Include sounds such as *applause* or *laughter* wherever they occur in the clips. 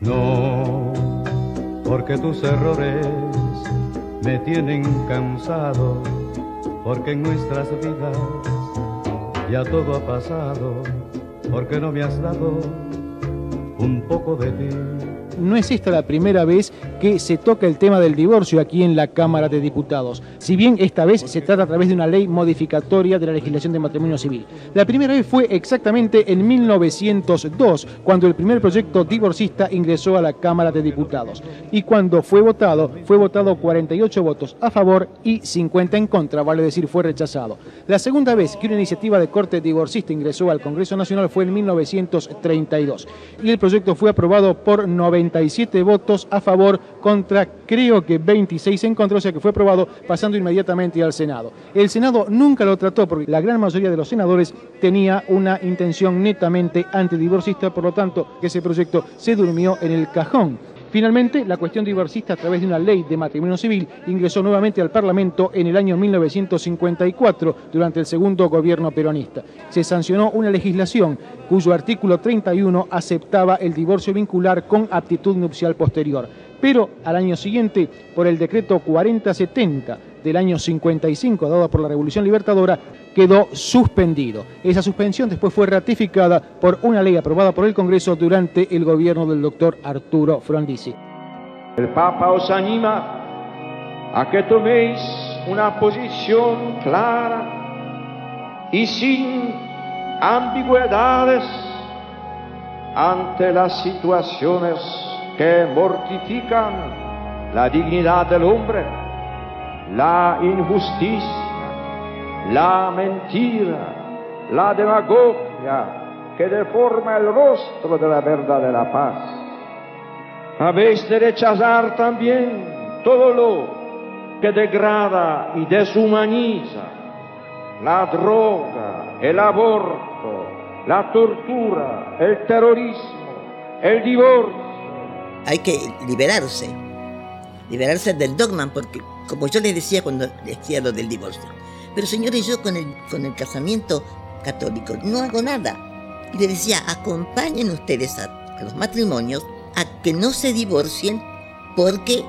No, porque tus errores me tienen cansado, porque en nuestras vidas ya todo ha pasado, porque no me has dado un poco de ti no es esta la primera vez que se toca el tema del divorcio aquí en la Cámara de Diputados, si bien esta vez se trata a través de una ley modificatoria de la legislación de matrimonio civil. La primera vez fue exactamente en 1902, cuando el primer proyecto divorcista ingresó a la Cámara de Diputados. Y cuando fue votado, fue votado 48 votos a favor y 50 en contra, vale decir, fue rechazado. La segunda vez que una iniciativa de corte divorcista ingresó al Congreso Nacional fue en 1932 y el proyecto fue aprobado por 90 votos a favor contra creo que 26 en contra, o sea que fue aprobado pasando inmediatamente al Senado. El Senado nunca lo trató porque la gran mayoría de los senadores tenía una intención netamente antidivorcista, por lo tanto ese proyecto se durmió en el cajón. Finalmente, la cuestión divorcista a través de una ley de matrimonio civil ingresó nuevamente al Parlamento en el año 1954 durante el segundo gobierno peronista. Se sancionó una legislación cuyo artículo 31 aceptaba el divorcio vincular con aptitud nupcial posterior. Pero al año siguiente, por el decreto 4070 del año 55 dado por la Revolución Libertadora, quedó suspendido. Esa suspensión después fue ratificada por una ley aprobada por el Congreso durante el gobierno del doctor Arturo Frondizi. El Papa os anima a que toméis una posición clara y sin ambigüedades ante las situaciones que mortifican la dignidad del hombre, la injusticia la mentira, la demagogia que deforma el rostro de la verdadera paz. Habéis de rechazar también todo lo que degrada y deshumaniza, la droga, el aborto, la tortura, el terrorismo, el divorcio. Hay que liberarse, liberarse del dogma, porque como yo les decía cuando decía lo del divorcio, pero señores, yo con el, con el casamiento católico no hago nada. Y le decía, acompañen ustedes a, los matrimonios a que no se divorcien porque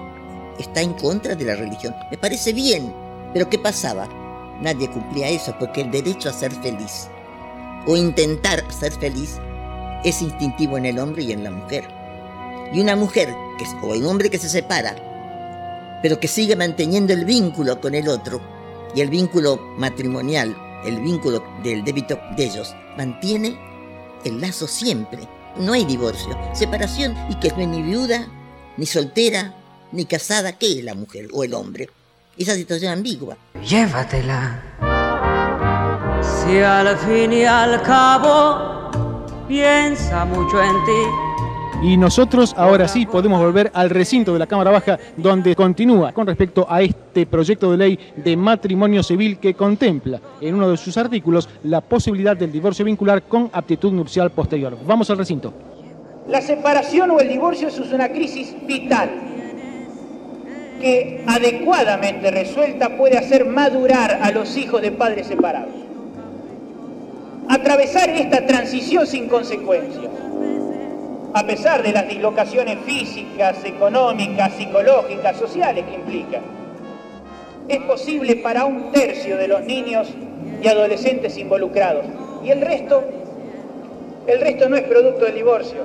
está en contra de la religión. Me parece bien, pero ¿qué pasaba? Nadie cumplía eso porque el derecho a ser feliz o intentar ser feliz es instintivo en el hombre y en la mujer. Y una mujer que, o un hombre que se separa, pero que sigue manteniendo el vínculo con el otro, y el vínculo matrimonial, el vínculo del débito de ellos, mantiene el lazo siempre. No hay divorcio, separación y que no es ni viuda, ni soltera, ni casada, ¿qué es la mujer o el hombre? Esa situación ambigua. Llévatela. Si al fin y al cabo piensa mucho en ti y nosotros ahora sí podemos volver al recinto de la Cámara Baja donde continúa con respecto a este proyecto de ley de matrimonio civil que contempla en uno de sus artículos la posibilidad del divorcio vincular con aptitud nupcial posterior. Vamos al recinto. La separación o el divorcio es una crisis vital que adecuadamente resuelta puede hacer madurar a los hijos de padres separados. Atravesar esta transición sin consecuencias a pesar de las dislocaciones físicas, económicas, psicológicas, sociales que implica. Es posible para un tercio de los niños y adolescentes involucrados. Y el resto, el resto no es producto del divorcio,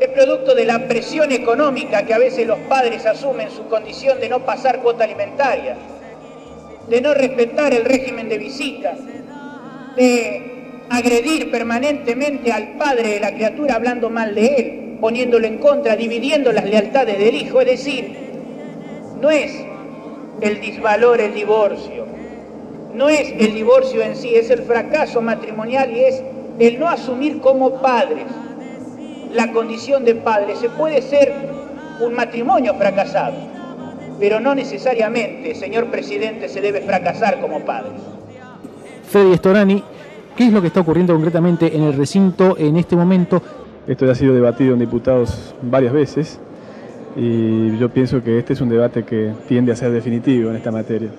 es producto de la presión económica que a veces los padres asumen su condición de no pasar cuota alimentaria, de no respetar el régimen de visita, de agredir permanentemente al padre de la criatura hablando mal de él, poniéndolo en contra, dividiendo las lealtades del hijo. Es decir, no es el disvalor el divorcio, no es el divorcio en sí, es el fracaso matrimonial y es el no asumir como padres la condición de padre. Se puede ser un matrimonio fracasado, pero no necesariamente, señor presidente, se debe fracasar como padres. Freddy Storani, ¿Qué es lo que está ocurriendo concretamente en el recinto en este momento? Esto ya ha sido debatido en diputados varias veces y yo pienso que este es un debate que tiende a ser definitivo en esta materia.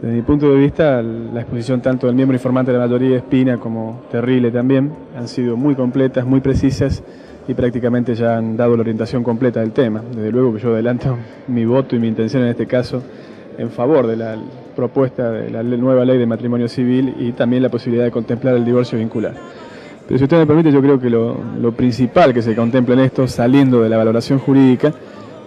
Desde mi punto de vista, la exposición tanto del miembro informante de la mayoría, Espina, como Terrile también, han sido muy completas, muy precisas y prácticamente ya han dado la orientación completa del tema. Desde luego que yo adelanto *laughs* mi voto y mi intención en este caso en favor de la propuesta de la nueva ley de matrimonio civil y también la posibilidad de contemplar el divorcio vincular. Pero si usted me permite, yo creo que lo, principal que se contempla en esto, saliendo de la valoración jurídica,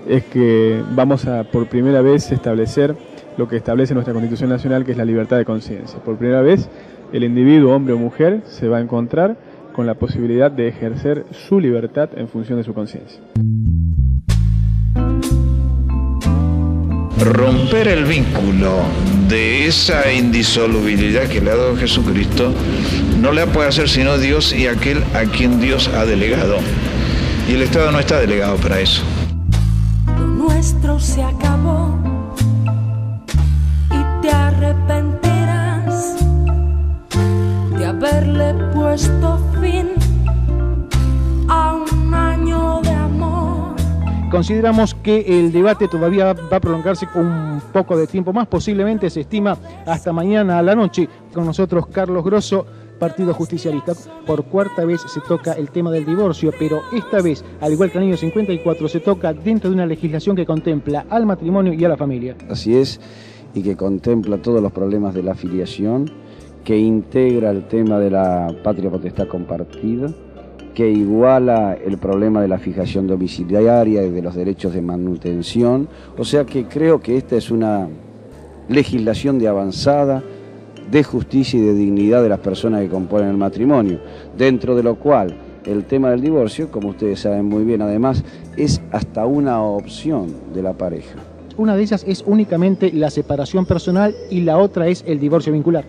es que vamos a por primera vez establecer lo que establece nuestra Constitución Nacional, que es la libertad de conciencia. Por primera vez, el individuo, hombre o mujer, se va a encontrar con la posibilidad de ejercer su libertad en función de su conciencia. Romper el vínculo de esa indisolubilidad que le ha dado Jesucristo no le puede hacer sino Dios y aquel a quien Dios ha delegado. Y el Estado no está delegado para eso. Lo nuestro se acabó y te arrepentirás de haberle puesto fin Consideramos que el debate todavía va a prolongarse un poco de tiempo más, posiblemente se estima hasta mañana a la noche. Con nosotros Carlos Grosso, Partido Justicialista. Por cuarta vez se toca el tema del divorcio, pero esta vez, al igual que en el año 54, se toca dentro de una legislación que contempla al matrimonio y a la familia. Así es, y que contempla todos los problemas de la afiliación, que integra el tema de la patria potestad compartida, que iguala el problema de la fijación domiciliaria y de los derechos de manutención. O sea que creo que esta es una legislación de avanzada, de justicia y de dignidad de las personas que componen el matrimonio, dentro de lo cual el tema del divorcio, como ustedes saben muy bien además, es hasta una opción de la pareja. Una de ellas es únicamente la separación personal y la otra es el divorcio vincular.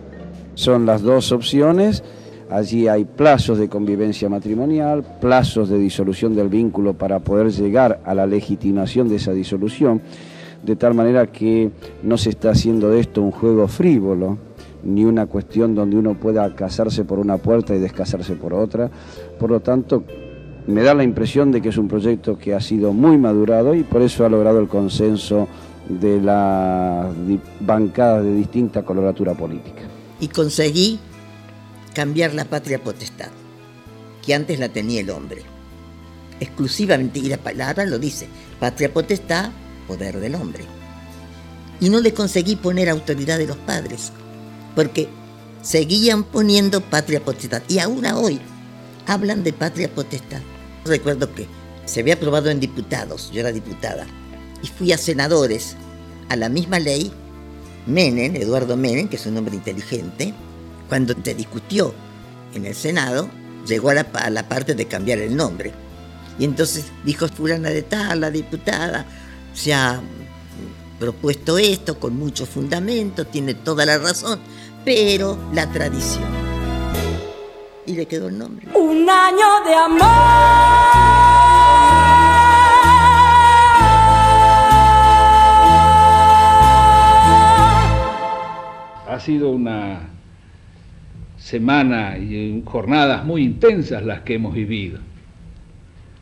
Son las dos opciones. Allí hay plazos de convivencia matrimonial, plazos de disolución del vínculo para poder llegar a la legitimación de esa disolución, de tal manera que no se está haciendo de esto un juego frívolo, ni una cuestión donde uno pueda casarse por una puerta y descasarse por otra. Por lo tanto, me da la impresión de que es un proyecto que ha sido muy madurado y por eso ha logrado el consenso de las bancadas de distinta coloratura política. Y conseguí cambiar la patria potestad, que antes la tenía el hombre. Exclusivamente, y la palabra lo dice, patria potestad, poder del hombre. Y no le conseguí poner autoridad de los padres, porque seguían poniendo patria potestad. Y aún hoy hablan de patria potestad. Recuerdo que se había aprobado en diputados, yo era diputada, y fui a senadores a la misma ley. Menem, Eduardo Menem, que es un hombre inteligente, cuando se discutió en el Senado, llegó a la, a la parte de cambiar el nombre. Y entonces dijo fulana de tal, la diputada, se ha propuesto esto con mucho fundamento, tiene toda la razón, pero la tradición. Y le quedó el nombre. Un año de amor. Ha sido una semana y jornadas muy intensas las que hemos vivido.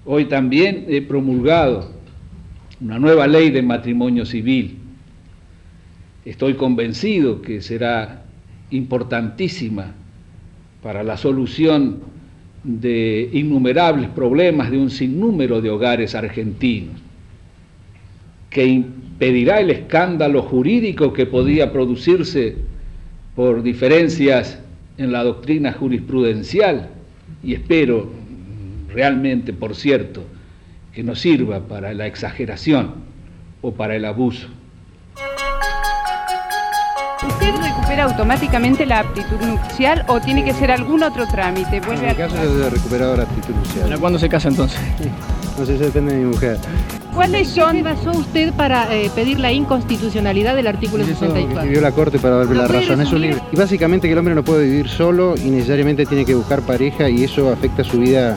Hoy también he promulgado una nueva ley de matrimonio civil. Estoy convencido que será importantísima para la solución de innumerables problemas de un sinnúmero de hogares argentinos, que impedirá el escándalo jurídico que podía producirse por diferencias en la doctrina jurisprudencial y espero realmente, por cierto, que no sirva para la exageración o para el abuso. ¿Usted recupera automáticamente la aptitud nupcial o tiene que ser algún otro trámite? Vuelve en mi caso yo he recuperado la aptitud nupcial. ¿Cuándo se casa entonces? *laughs* No sé, eso depende de mi mujer. ¿Cuáles son? ¿Qué basó usted para eh, pedir la inconstitucionalidad del artículo 64? Escribió la Corte para darle la razón. Es un libro. Y básicamente que el hombre no puede vivir solo y necesariamente tiene que buscar pareja y eso afecta su vida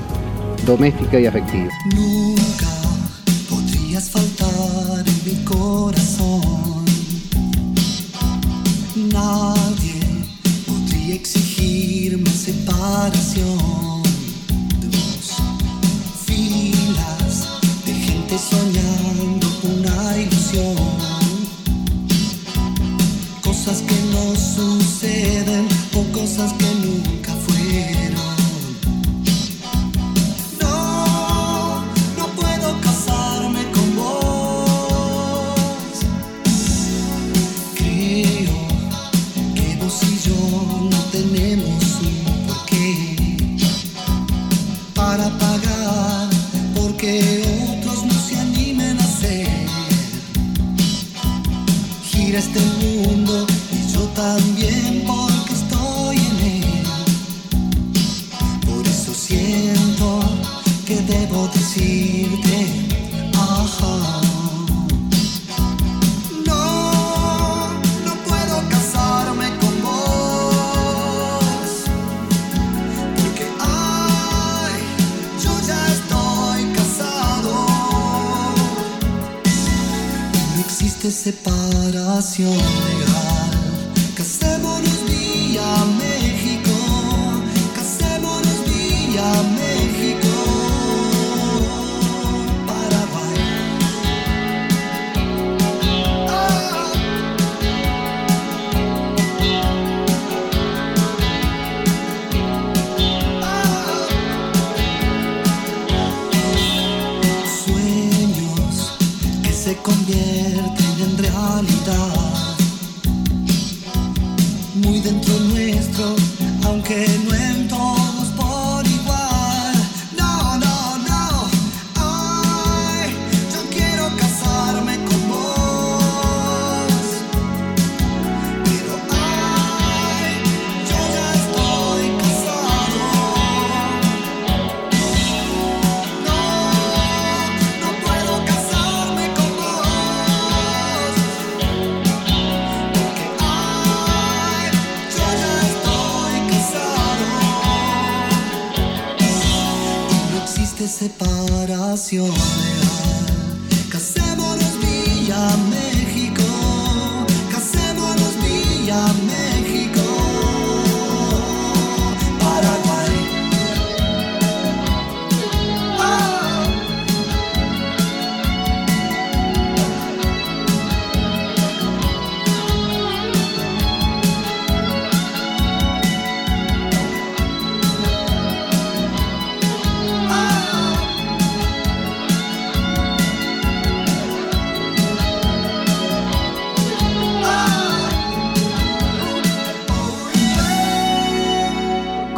doméstica y afectiva. Nunca podrías faltar en mi corazón. Nadie podría exigirme separación. Soñando una ilusión. Cosas que no suceden o cosas que triste separación legal. Casémonos vía México, casémonos vía México. Para bailar. Ah. Ah. Sueños que se convierten separaciones.